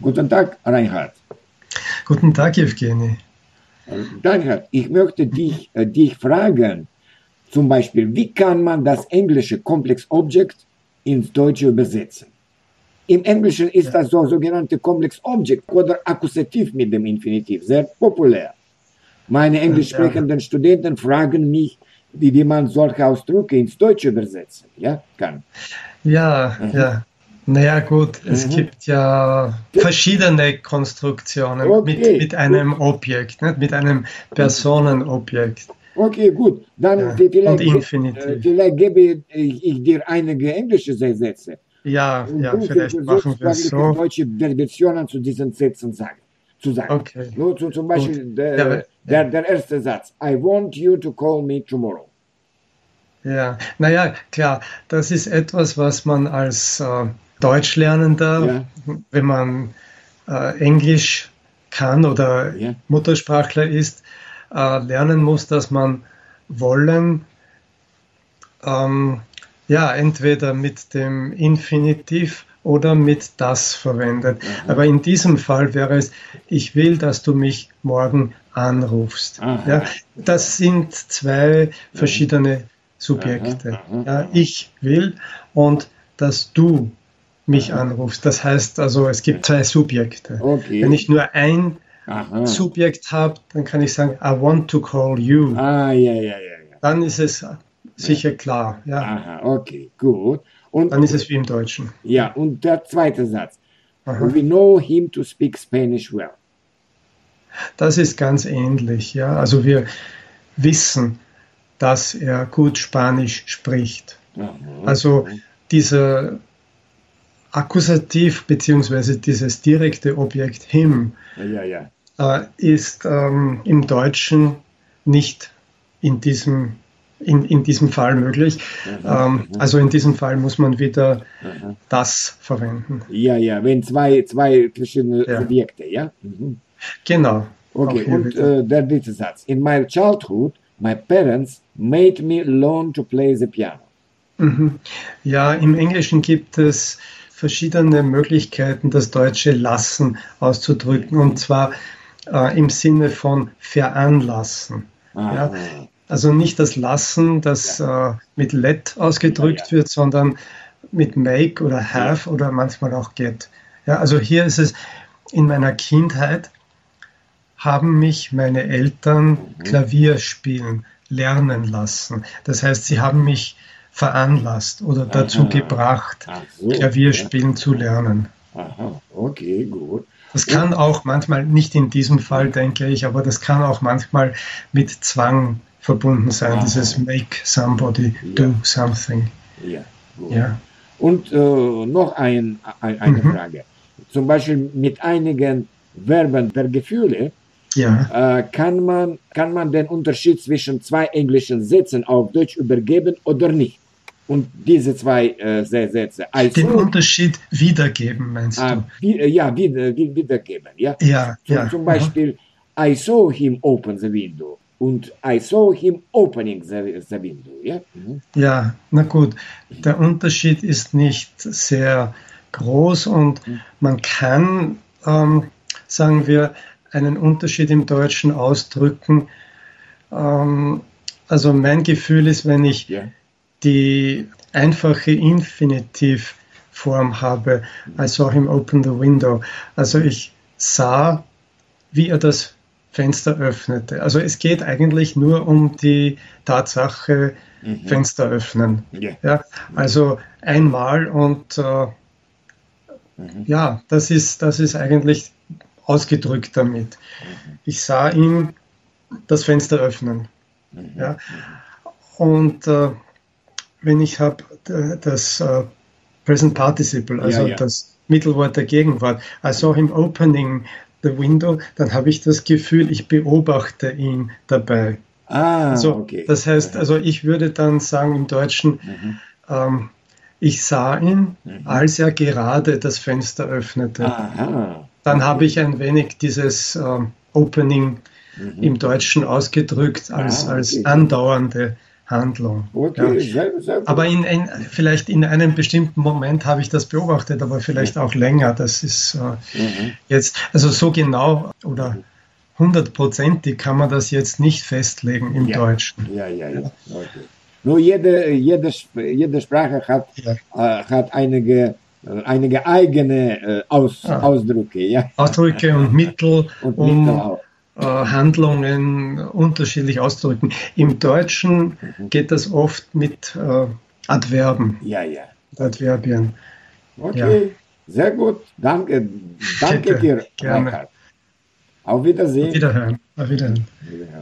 Guten Tag, Reinhard. Guten Tag, Evgeny. Reinhard, ich möchte dich, äh, dich fragen, zum Beispiel, wie kann man das englische Complex Object ins Deutsche übersetzen? Im Englischen ist das so sogenannte Complex Object oder Akkusativ mit dem Infinitiv, sehr populär. Meine englisch sprechenden ja. Studenten fragen mich, wie, wie man solche Ausdrücke ins Deutsche übersetzen ja, kann. Ja, mhm. ja. Naja gut, es mhm. gibt ja verschiedene Konstruktionen okay. mit, mit einem Objekt, nicht? mit einem Personenobjekt. Okay, gut. Dann ja. vielleicht, Und Infinitiv. Äh, vielleicht gebe ich dir einige englische Sätze. Ja, ja, vielleicht machen wir es so. deutsche Versionen zu diesen Sätzen sagen. Zu sagen. Okay. Nur zu, zum Beispiel der, ja, der, der erste Satz. I want you to call me tomorrow. Ja, naja, klar, das ist etwas, was man als äh, Deutschlernender, ja. wenn man äh, Englisch kann oder ja. Muttersprachler ist, äh, lernen muss, dass man wollen, ähm, ja, entweder mit dem Infinitiv oder mit das verwendet. Mhm. Aber in diesem Fall wäre es, ich will, dass du mich morgen anrufst. Ja, das sind zwei verschiedene Subjekte. Ja, ich will und dass du mich anrufst. Das heißt also, es gibt zwei Subjekte. Okay. Wenn ich nur ein Aha. Subjekt habe, dann kann ich sagen, I want to call you. Ah, ja, ja, ja. ja. Dann ist es sicher klar. Ja. Aha, okay, gut. Und, dann ist es wie im Deutschen. Ja, und der zweite Satz. Aha. We know him to speak Spanish well. Das ist ganz ähnlich, ja. Also wir wissen, dass er gut Spanisch spricht. Ja, also dieser Akkusativ beziehungsweise dieses direkte Objekt him ja, ja. Äh, ist ähm, im Deutschen nicht in diesem, in, in diesem Fall möglich. Mhm. Ähm, also in diesem Fall muss man wieder das verwenden. Ja, ja, wenn zwei, zwei verschiedene ja. Objekte, ja? Mhm. Genau. Okay, und äh, der dritte Satz. In my childhood, my parents made me learn to play the piano. Mhm. Ja, im Englischen gibt es verschiedene Möglichkeiten, das deutsche Lassen auszudrücken, und zwar äh, im Sinne von veranlassen. Ja? Also nicht das Lassen, das äh, mit let ausgedrückt wird, sondern mit make oder have oder manchmal auch get. Ja, also hier ist es in meiner Kindheit haben mich meine Eltern mhm. Klavier spielen lernen lassen. Das heißt, sie haben mich veranlasst oder dazu Aha. gebracht, so, Klavierspielen ja. zu lernen. Aha, okay, gut. Das kann auch manchmal, nicht in diesem Fall, denke ich, aber das kann auch manchmal mit Zwang verbunden sein, Aha. dieses Make somebody ja. do something. Ja, gut. ja. Und äh, noch ein, ein eine mhm. Frage. Zum Beispiel mit einigen Verben der Gefühle ja. äh, kann, man, kann man den Unterschied zwischen zwei englischen Sätzen auf Deutsch übergeben oder nicht? Und diese zwei äh, Sätze. Also, Den Unterschied wiedergeben, meinst ah, du? Wie, äh, ja, wieder, wiedergeben. Ja, ja. Zum, ja. zum Beispiel, Aha. I saw him open the window und I saw him opening the, the window. Ja? Mhm. ja, na gut. Der Unterschied ist nicht sehr groß und mhm. man kann, ähm, sagen wir, einen Unterschied im Deutschen ausdrücken. Ähm, also mein Gefühl ist, wenn ich yeah die einfache Infinitivform habe. I saw him open the window. Also ich sah, wie er das Fenster öffnete. Also es geht eigentlich nur um die Tatsache mhm. Fenster öffnen. Yeah. Ja, also einmal und äh, mhm. ja, das ist, das ist eigentlich ausgedrückt damit. Mhm. Ich sah ihn das Fenster öffnen. Mhm. Ja. Und äh, wenn ich habe das uh, Present Participle, also ja, ja. das Mittelwort der Gegenwart, I saw him opening the window, dann habe ich das Gefühl, ich beobachte ihn dabei. Ah, also, okay. Das heißt, also ich würde dann sagen im Deutschen, mhm. ähm, ich sah ihn, mhm. als er gerade das Fenster öffnete. Aha. Dann okay. habe ich ein wenig dieses ähm, Opening mhm. im Deutschen ausgedrückt als, ah, okay. als andauernde Handlung. Okay, ja. sehr, sehr aber in, in, vielleicht in einem bestimmten Moment habe ich das beobachtet, aber vielleicht auch länger. Das ist äh, mhm. jetzt, also so genau oder hundertprozentig kann man das jetzt nicht festlegen im ja. Deutschen. Ja, ja, ja. Okay. Nur jede, jede, jede Sprache hat, ja. äh, hat einige, äh, einige eigene äh, Aus, ah. Ausdrücke. Ja? Ausdrücke und Mittel, und um Mittel Handlungen unterschiedlich auszudrücken. Im Deutschen mhm. geht das oft mit äh, Adverben. Ja, ja. Adverbien. Okay, ja. sehr gut. Danke, danke Bitte. dir, Gerne. Auf Wiedersehen. Auf Wiederhören. Auf Wiederhören. Wiederhören.